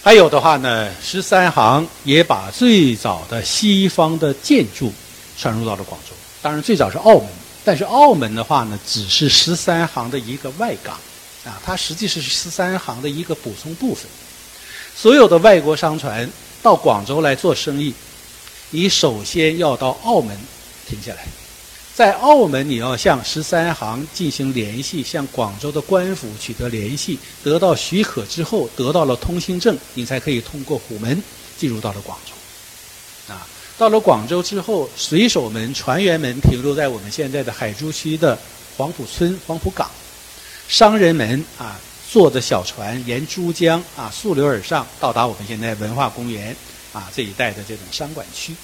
还有的话呢，十三行也把最早的西方的建筑传入到了广州。当然，最早是澳门，但是澳门的话呢，只是十三行的一个外港，啊，它实际是十三行的一个补充部分。所有的外国商船到广州来做生意，你首先要到澳门停下来。在澳门，你要向十三行进行联系，向广州的官府取得联系，得到许可之后，得到了通行证，你才可以通过虎门进入到了广州。啊，到了广州之后，水手们、船员们停留在我们现在的海珠区的黄埔村、黄埔港，商人们啊，坐着小船沿珠江啊溯流而上，到达我们现在文化公园啊这一带的这种商管区。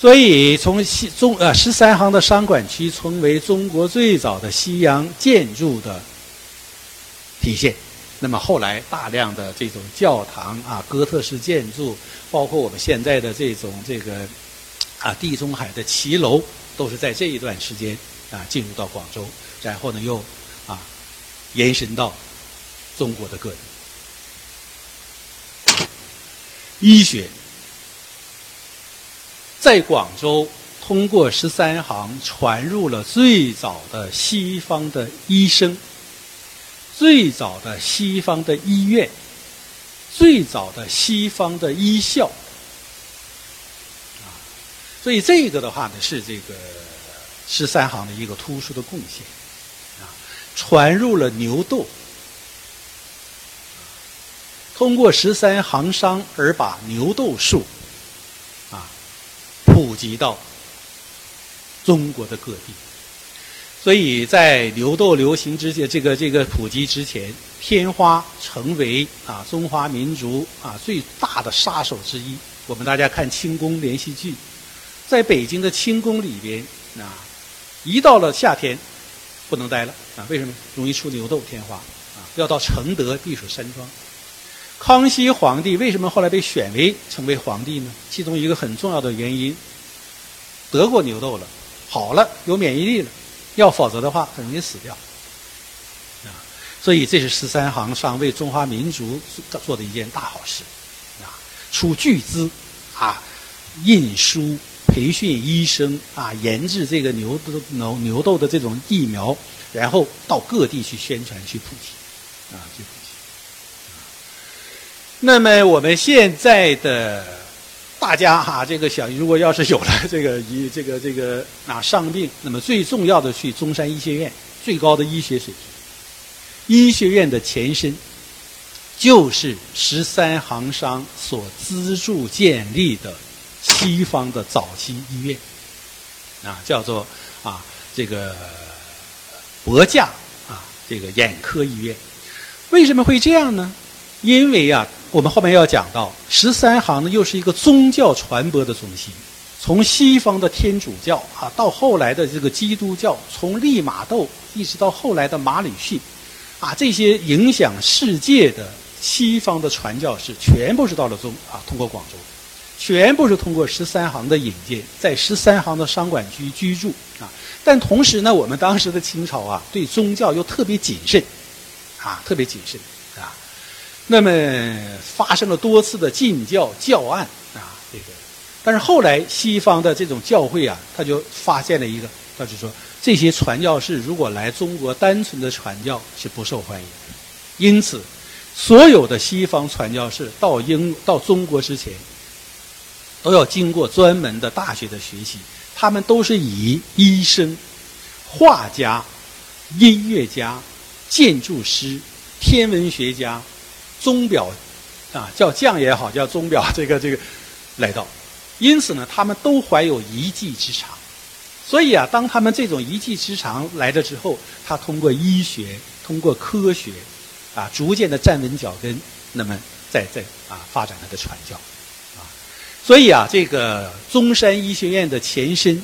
所以，从西中呃十三行的商管区成为中国最早的西洋建筑的体现。那么后来大量的这种教堂啊、哥特式建筑，包括我们现在的这种这个啊地中海的骑楼，都是在这一段时间啊进入到广州，然后呢又啊延伸到中国的各地。医学。在广州，通过十三行传入了最早的西方的医生，最早的西方的医院，最早的西方的医校，啊，所以这个的话呢，是这个十三行的一个突出的贡献，啊，传入了牛痘，通过十三行商而把牛痘术。普及到中国的各地，所以在牛痘流行之前，这个这个普及之前，天花成为啊中华民族啊最大的杀手之一。我们大家看清宫连续剧，在北京的清宫里边啊，一到了夏天不能待了啊，为什么？容易出牛痘天花啊，要到承德避暑山庄。康熙皇帝为什么后来被选为成为皇帝呢？其中一个很重要的原因。得过牛痘了，好了，有免疫力了，要否则的话很容易死掉，啊，所以这是十三行商为中华民族做的一件大好事，啊，出巨资，啊，印书、培训医生，啊，研制这个牛痘牛牛痘的这种疫苗，然后到各地去宣传、去普及，啊，去普及。那么我们现在的。大家哈，这个想，如果要是有了这个医这个这个啊伤病，那么最重要的去中山医学院，最高的医学水平。医学院的前身就是十三行商所资助建立的西方的早期医院，啊，叫做啊这个博架啊这个眼科医院。为什么会这样呢？因为啊。我们后面要讲到十三行呢，又是一个宗教传播的中心。从西方的天主教啊，到后来的这个基督教，从利玛窦一直到后来的马里逊，啊，这些影响世界的西方的传教士，全部是到了中啊，通过广州，全部是通过十三行的引荐，在十三行的商管区居住啊。但同时呢，我们当时的清朝啊，对宗教又特别谨慎，啊，特别谨慎。那么发生了多次的禁教教案啊，这个，但是后来西方的这种教会啊，他就发现了一个，他就说这些传教士如果来中国单纯的传教是不受欢迎，因此所有的西方传教士到英到中国之前，都要经过专门的大学的学习，他们都是以医生、画家、音乐家、建筑师、天文学家。钟表，啊，叫匠也好，叫钟表，这个这个来到，因此呢，他们都怀有一技之长，所以啊，当他们这种一技之长来了之后，他通过医学，通过科学，啊，逐渐的站稳脚跟，那么再再啊发展他的传教，啊，所以啊，这个中山医学院的前身，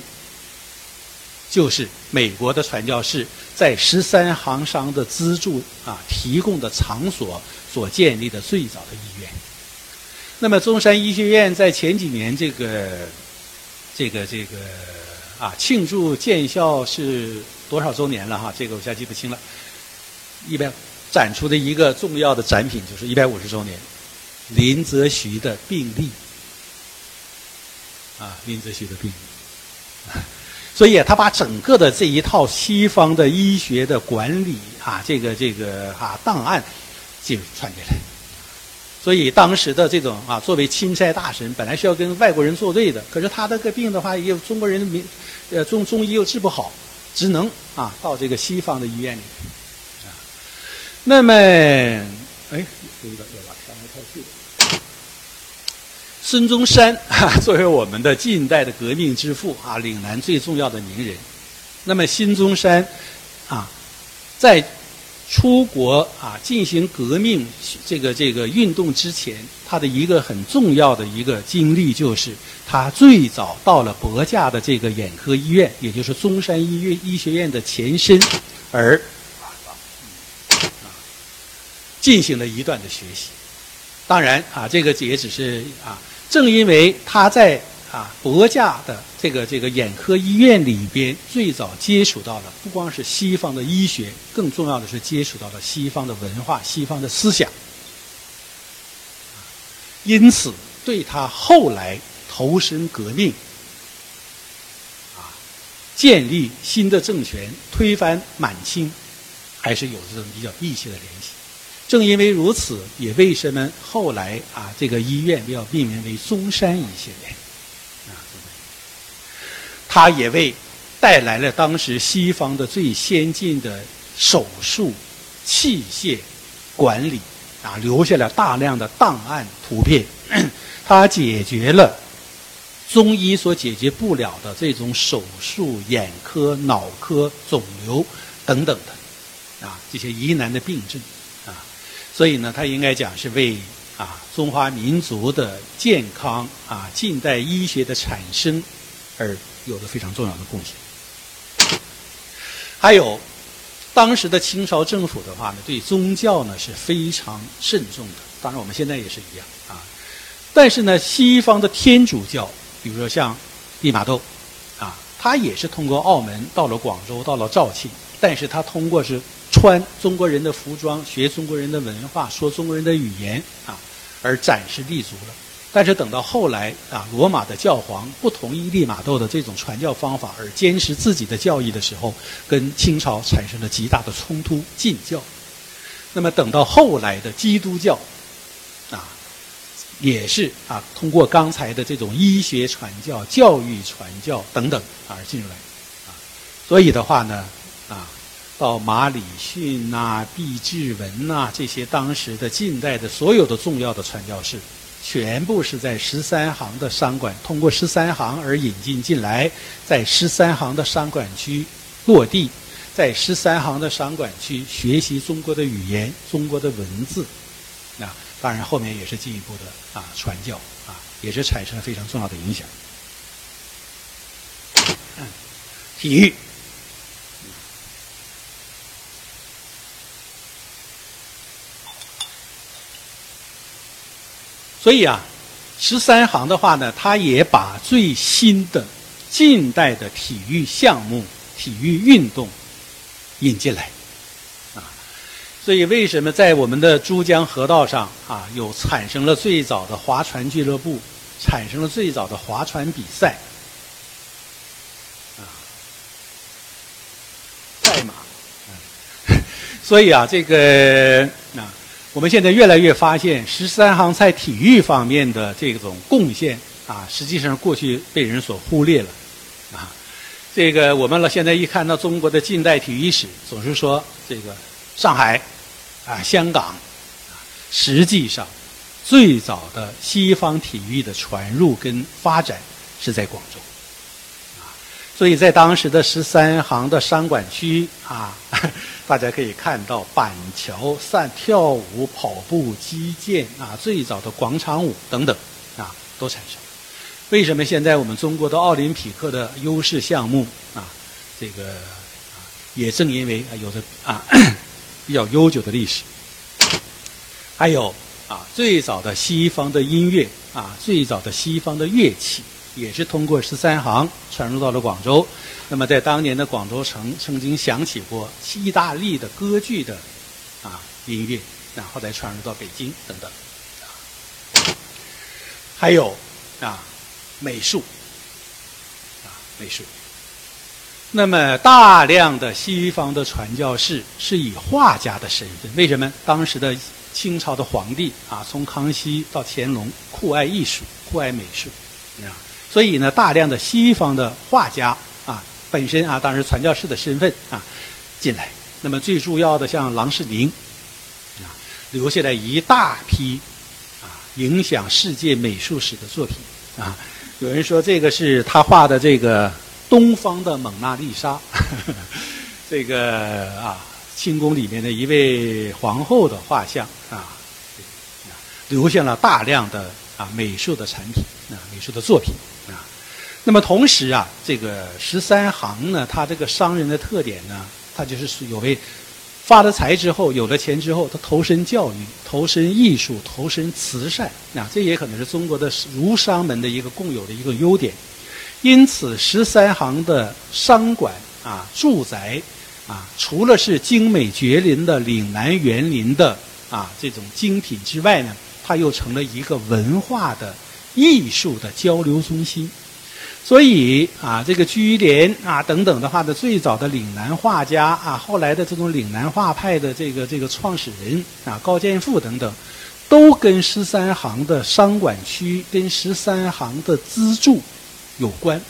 就是美国的传教士在十三行商的资助啊提供的场所。所建立的最早的医院。那么中山医学院在前几年这个、这个、这个啊庆祝建校是多少周年了哈？这个我现在记不清了。一百展出的一个重要的展品就是一百五十周年林则徐的病例。啊，林则徐的病例。所以他把整个的这一套西方的医学的管理啊，这个这个啊档案就传进来。所以当时的这种啊，作为钦差大臣，本来是要跟外国人作对的，可是他这个病的话，也有中国人民呃中中医又治不好，只能啊到这个西方的医院里。那么哎，有一个要把上面太细孙中山啊，作为我们的近代的革命之父啊，岭南最重要的名人。那么，孙中山啊，在出国啊进行革命这个这个运动之前，他的一个很重要的一个经历，就是他最早到了博驾的这个眼科医院，也就是中山医院医学院的前身，而进行了一段的学习。当然啊，这个也只是啊。正因为他在啊博驾的这个这个眼科医院里边最早接触到了不光是西方的医学，更重要的是接触到了西方的文化、西方的思想，因此对他后来投身革命，啊，建立新的政权、推翻满清，还是有这种比较密切的联系。正因为如此，也为什么后来啊，这个医院要命名为中山医学院？他也为带来了当时西方的最先进的手术器械管理啊，留下了大量的档案图片。他解决了中医所解决不了的这种手术、眼科、脑科、肿瘤等等的啊这些疑难的病症啊。所以呢，他应该讲是为啊中华民族的健康啊近代医学的产生而有着非常重要的贡献。还有，当时的清朝政府的话呢，对宗教呢是非常慎重的。当然，我们现在也是一样啊。但是呢，西方的天主教，比如说像利玛窦啊，他也是通过澳门到了广州，到了肇庆，但是他通过是。穿中国人的服装，学中国人的文化，说中国人的语言啊，而暂时立足了。但是等到后来啊，罗马的教皇不同意利玛窦的这种传教方法，而坚持自己的教义的时候，跟清朝产生了极大的冲突，禁教。那么等到后来的基督教啊，也是啊，通过刚才的这种医学传教、教育传教等等而进入来啊。所以的话呢，啊。到马礼逊呐、毕志文呐这些当时的近代的所有的重要的传教士，全部是在十三行的商馆通过十三行而引进进来，在十三行的商馆区落地，在十三行的商馆区学习中国的语言、中国的文字，啊，当然后面也是进一步的啊传教啊，也是产生了非常重要的影响。体育。所以啊，十三行的话呢，它也把最新的近代的体育项目、体育运动引进来，啊，所以为什么在我们的珠江河道上啊，有产生了最早的划船俱乐部，产生了最早的划船比赛，啊，赛马，所以啊，这个啊。我们现在越来越发现，十三行在体育方面的这种贡献啊，实际上过去被人所忽略了，啊，这个我们了现在一看到中国的近代体育史，总是说这个上海啊、香港，啊实际上最早的西方体育的传入跟发展是在广州。啊所以在当时的十三行的商馆区啊，大家可以看到板桥、散跳舞、跑步、击剑啊，最早的广场舞等等啊，都产生。为什么现在我们中国的奥林匹克的优势项目啊，这个，也正因为有着啊 比较悠久的历史，还有啊最早的西方的音乐啊，最早的西方的乐器。也是通过十三行传入到了广州。那么在当年的广州城，曾经响起过意大利的歌剧的啊音乐，然后再传入到北京等等。还有啊美术啊美术。那么大量的西方的传教士是以画家的身份，为什么？当时的清朝的皇帝啊，从康熙到乾隆酷爱艺术，酷爱美术，啊，所以呢，大量的西方的画家啊，本身啊，当时传教士的身份啊进来。那么最重要的像郎世宁啊，留下来一大批啊，影响世界美术史的作品啊。有人说这个是他画的这个。东方的蒙娜丽莎，这个啊，清宫里面的一位皇后的画像啊，留下了大量的啊美术的产品啊美术的作品。那么同时啊，这个十三行呢，他这个商人的特点呢，他就是有为发了财之后，有了钱之后，他投身教育、投身艺术、投身慈善啊，这也可能是中国的儒商们的一个共有的一个优点。因此，十三行的商馆啊、住宅啊，除了是精美绝伦的岭南园林的啊这种精品之外呢，它又成了一个文化的艺术的交流中心。所以啊，这个居廉啊等等的话呢，最早的岭南画家啊，后来的这种岭南画派的这个这个创始人啊，高剑父等等，都跟十三行的商馆区、跟十三行的资助。有关，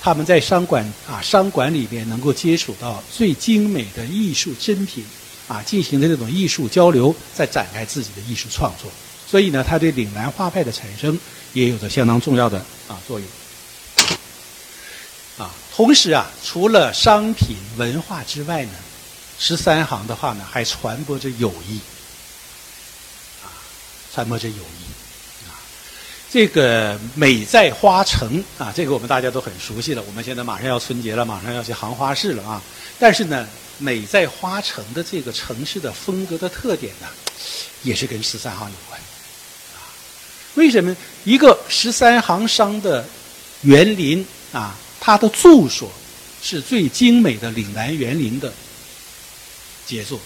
他们在商馆啊商馆里边能够接触到最精美的艺术珍品，啊进行的这种艺术交流，在展开自己的艺术创作。所以呢，他对岭南画派的产生也有着相当重要的啊作用。同时啊，除了商品文化之外呢，十三行的话呢，还传播着友谊，啊，传播着友谊。啊这个美在花城啊，这个我们大家都很熟悉了。我们现在马上要春节了，马上要去行花市了啊。但是呢，美在花城的这个城市的风格的特点呢，也是跟十三行有关。啊，为什么一个十三行商的园林啊，它的住所是最精美的岭南园林的杰作，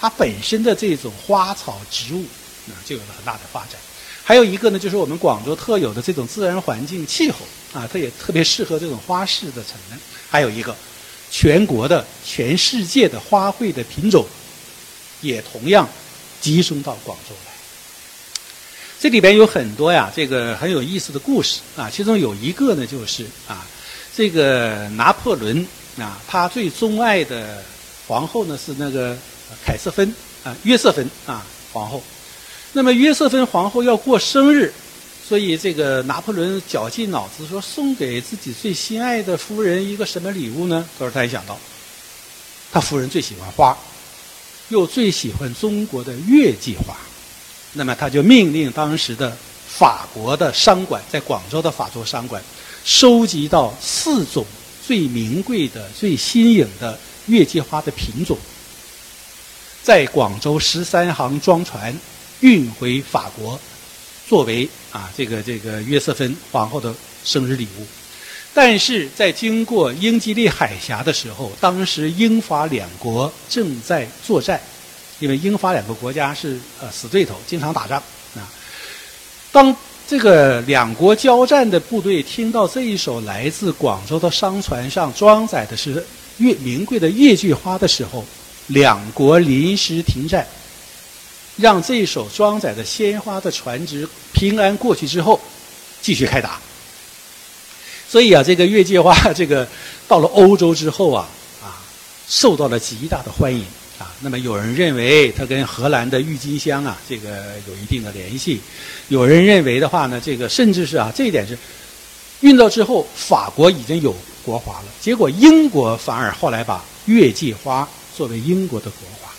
它本身的这种花草植物啊，就有了很大的发展。还有一个呢，就是我们广州特有的这种自然环境气候啊，它也特别适合这种花式的产能。还有一个，全国的、全世界的花卉的品种，也同样集中到广州来。这里边有很多呀，这个很有意思的故事啊。其中有一个呢，就是啊，这个拿破仑啊，他最钟爱的皇后呢是那个凯瑟芬啊，约瑟芬啊，皇后。那么约瑟芬皇后要过生日，所以这个拿破仑绞尽脑汁说送给自己最心爱的夫人一个什么礼物呢？他说他一想到，他夫人最喜欢花，又最喜欢中国的月季花，那么他就命令当时的法国的商馆，在广州的法国商馆，收集到四种最名贵的、最新颖的月季花的品种，在广州十三行装船。运回法国，作为啊这个这个约瑟芬皇后的生日礼物，但是在经过英吉利海峡的时候，当时英法两国正在作战，因为英法两个国家是呃死对头，经常打仗啊。当这个两国交战的部队听到这一艘来自广州的商船上装载的是越名贵的月季花的时候，两国临时停战。让这一艘装载着鲜花的船只平安过去之后，继续开打。所以啊，这个月季花这个到了欧洲之后啊，啊，受到了极大的欢迎啊。那么有人认为它跟荷兰的郁金香啊，这个有一定的联系；有人认为的话呢，这个甚至是啊，这一点是运到之后，法国已经有国花了，结果英国反而后来把月季花作为英国的国花，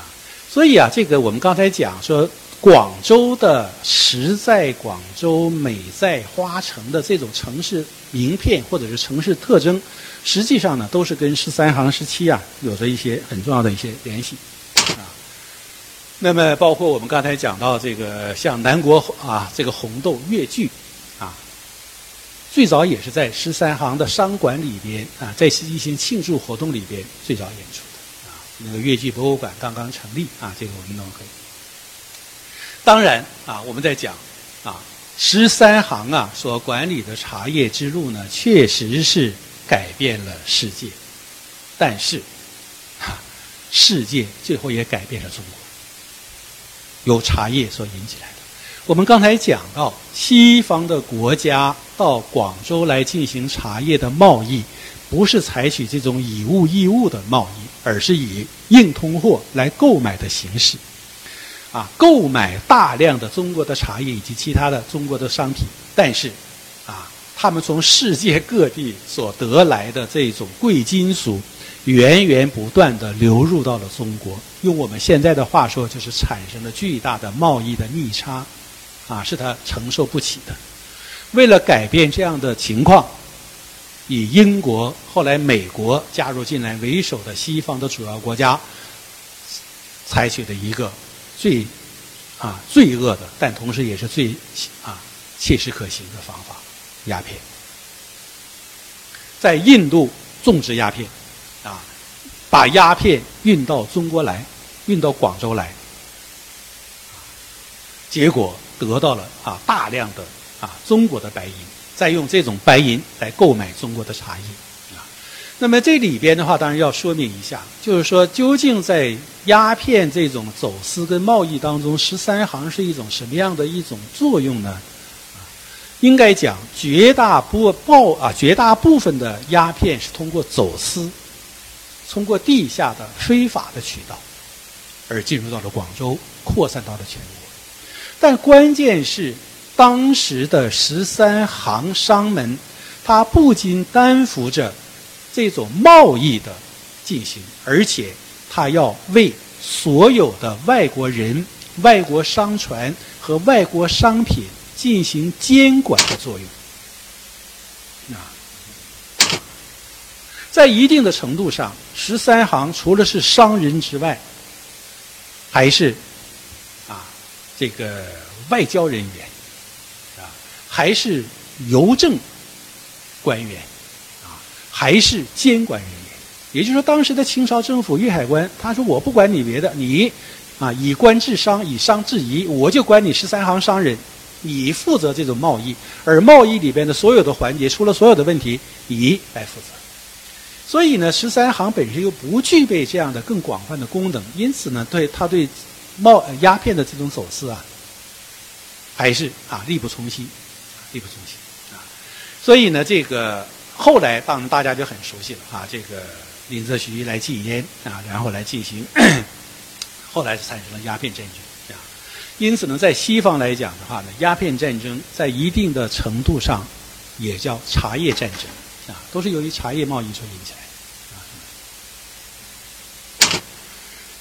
啊。所以啊，这个我们刚才讲说，广州的实在广州美在花城的这种城市名片或者是城市特征，实际上呢，都是跟十三行时期啊有着一些很重要的一些联系啊。那么，包括我们刚才讲到这个像南国啊，这个红豆越剧啊，最早也是在十三行的商馆里边啊，在一些庆祝活动里边最早演出的啊。那个越剧博物馆刚刚成立啊，这个我们都可以。当然啊，我们在讲啊，十三行啊所管理的茶叶之路呢，确实是改变了世界，但是，哈，世界最后也改变了中国，由茶叶所引起来的。我们刚才讲到，西方的国家到广州来进行茶叶的贸易，不是采取这种以物易物的贸易，而是以硬通货来购买的形式。啊，购买大量的中国的茶叶以及其他的中国的商品，但是，啊，他们从世界各地所得来的这种贵金属，源源不断的流入到了中国。用我们现在的话说，就是产生了巨大的贸易的逆差，啊，是他承受不起的。为了改变这样的情况，以英国后来美国加入进来为首的西方的主要国家，采取的一个。最啊罪恶的，但同时也是最啊切实可行的方法，鸦片。在印度种植鸦片，啊，把鸦片运到中国来，运到广州来，结果得到了啊大量的啊中国的白银，再用这种白银来购买中国的茶叶。那么这里边的话，当然要说明一下，就是说，究竟在鸦片这种走私跟贸易当中，十三行是一种什么样的一种作用呢？应该讲，绝大部报啊，绝大部分的鸦片是通过走私，通过地下的非法的渠道，而进入到了广州，扩散到了全国。但关键是，当时的十三行商门，他不仅担负着。这种贸易的进行，而且他要为所有的外国人、外国商船和外国商品进行监管的作用。啊，在一定的程度上，十三行除了是商人之外，还是啊这个外交人员，啊还是邮政官员啊。还是监管人员，也就是说，当时的清朝政府粤海关，他说：“我不管你别的，你啊以官治商，以商治夷，我就管你十三行商人，你负责这种贸易，而贸易里边的所有的环节，出了所有的问题，你来负责。”所以呢，十三行本身又不具备这样的更广泛的功能，因此呢，对他对贸鸦片的这种走私啊，还是啊力不从心，力不从心啊。所以呢，这个。后来，当然大家就很熟悉了啊，这个林则徐来禁烟啊，然后来进行，后来就产生了鸦片战争。因此呢，在西方来讲的话呢，鸦片战争在一定的程度上也叫茶叶战争啊，都是由于茶叶贸易所引起来的啊。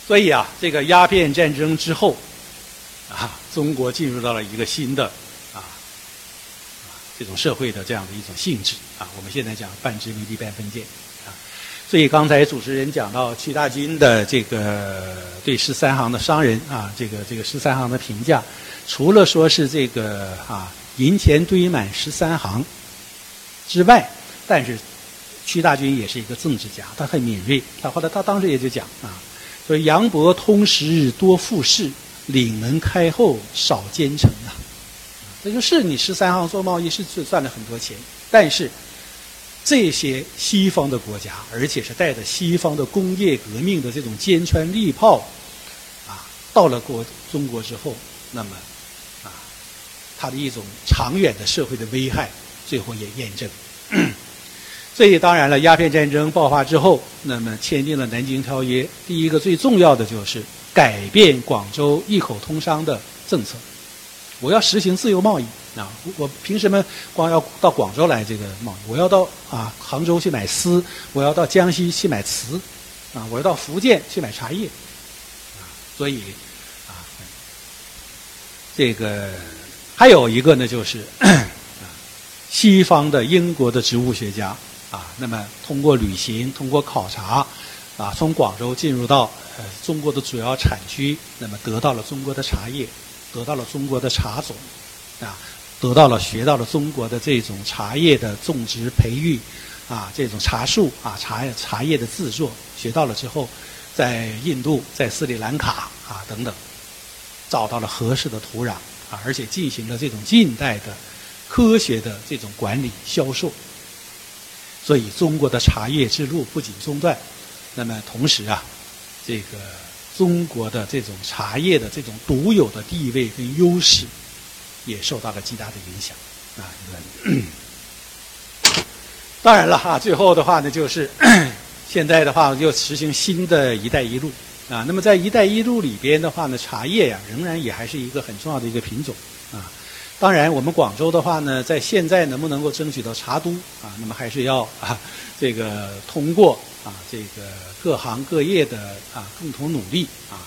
所以啊，这个鸦片战争之后啊，中国进入到了一个新的。啊这种社会的这样的一种性质啊，我们现在讲半殖民地半封建，所以刚才主持人讲到屈大均的这个对十三行的商人啊，这个这个十三行的评价，除了说是这个啊银钱堆满十三行之外，但是屈大均也是一个政治家，他很敏锐，他后来他当时也就讲啊，说杨伯通识多富士，岭门开后少奸臣啊。那就是你十三行做贸易是赚了很多钱，但是这些西方的国家，而且是带着西方的工业革命的这种坚船利炮，啊，到了国中国之后，那么啊，它的一种长远的社会的危害，最后也验证。所以当然了，鸦片战争爆发之后，那么签订了南京条约，第一个最重要的就是改变广州一口通商的政策。我要实行自由贸易啊！我凭什么光要到广州来这个贸易？我要到啊杭州去买丝，我要到江西去买瓷，啊，我要到福建去买茶叶，啊，所以啊，这个还有一个呢，就是，西方的英国的植物学家啊，那么通过旅行，通过考察，啊，从广州进入到中国的主要产区，那么得到了中国的茶叶。得到了中国的茶种，啊，得到了学到了中国的这种茶叶的种植培育，啊，这种茶树啊，茶茶叶的制作，学到了之后，在印度、在斯里兰卡啊等等，找到了合适的土壤，啊，而且进行了这种近代的科学的这种管理销售。所以，中国的茶叶之路不仅中断，那么同时啊，这个中国的这种茶叶的这种独有的地位跟优势，也受到了极大的影响啊。当然了哈，最后的话呢，就是 现在的话又实行新的一带一路啊。那么在一带一路里边的话呢，茶叶呀仍然也还是一个很重要的一个品种啊。当然，我们广州的话呢，在现在能不能够争取到茶都啊？那么还是要啊，这个通过啊，这个各行各业的啊共同努力啊，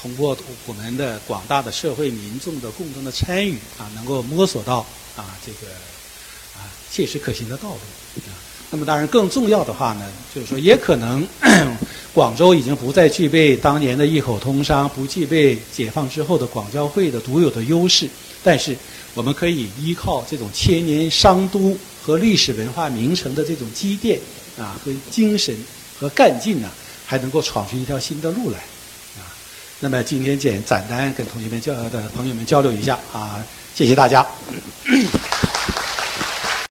通过我们的广大的社会民众的共同的参与啊，能够摸索到啊这个啊切实可行的道路啊。那么当然，更重要的话呢，就是说，也可能 广州已经不再具备当年的异口通商，不具备解放之后的广交会的独有的优势，但是。我们可以依靠这种千年商都和历史文化名城的这种积淀啊和精神和干劲呢，还能够闯出一条新的路来。那么今天简简单跟同学们交的朋友们交流一下啊，谢谢大家。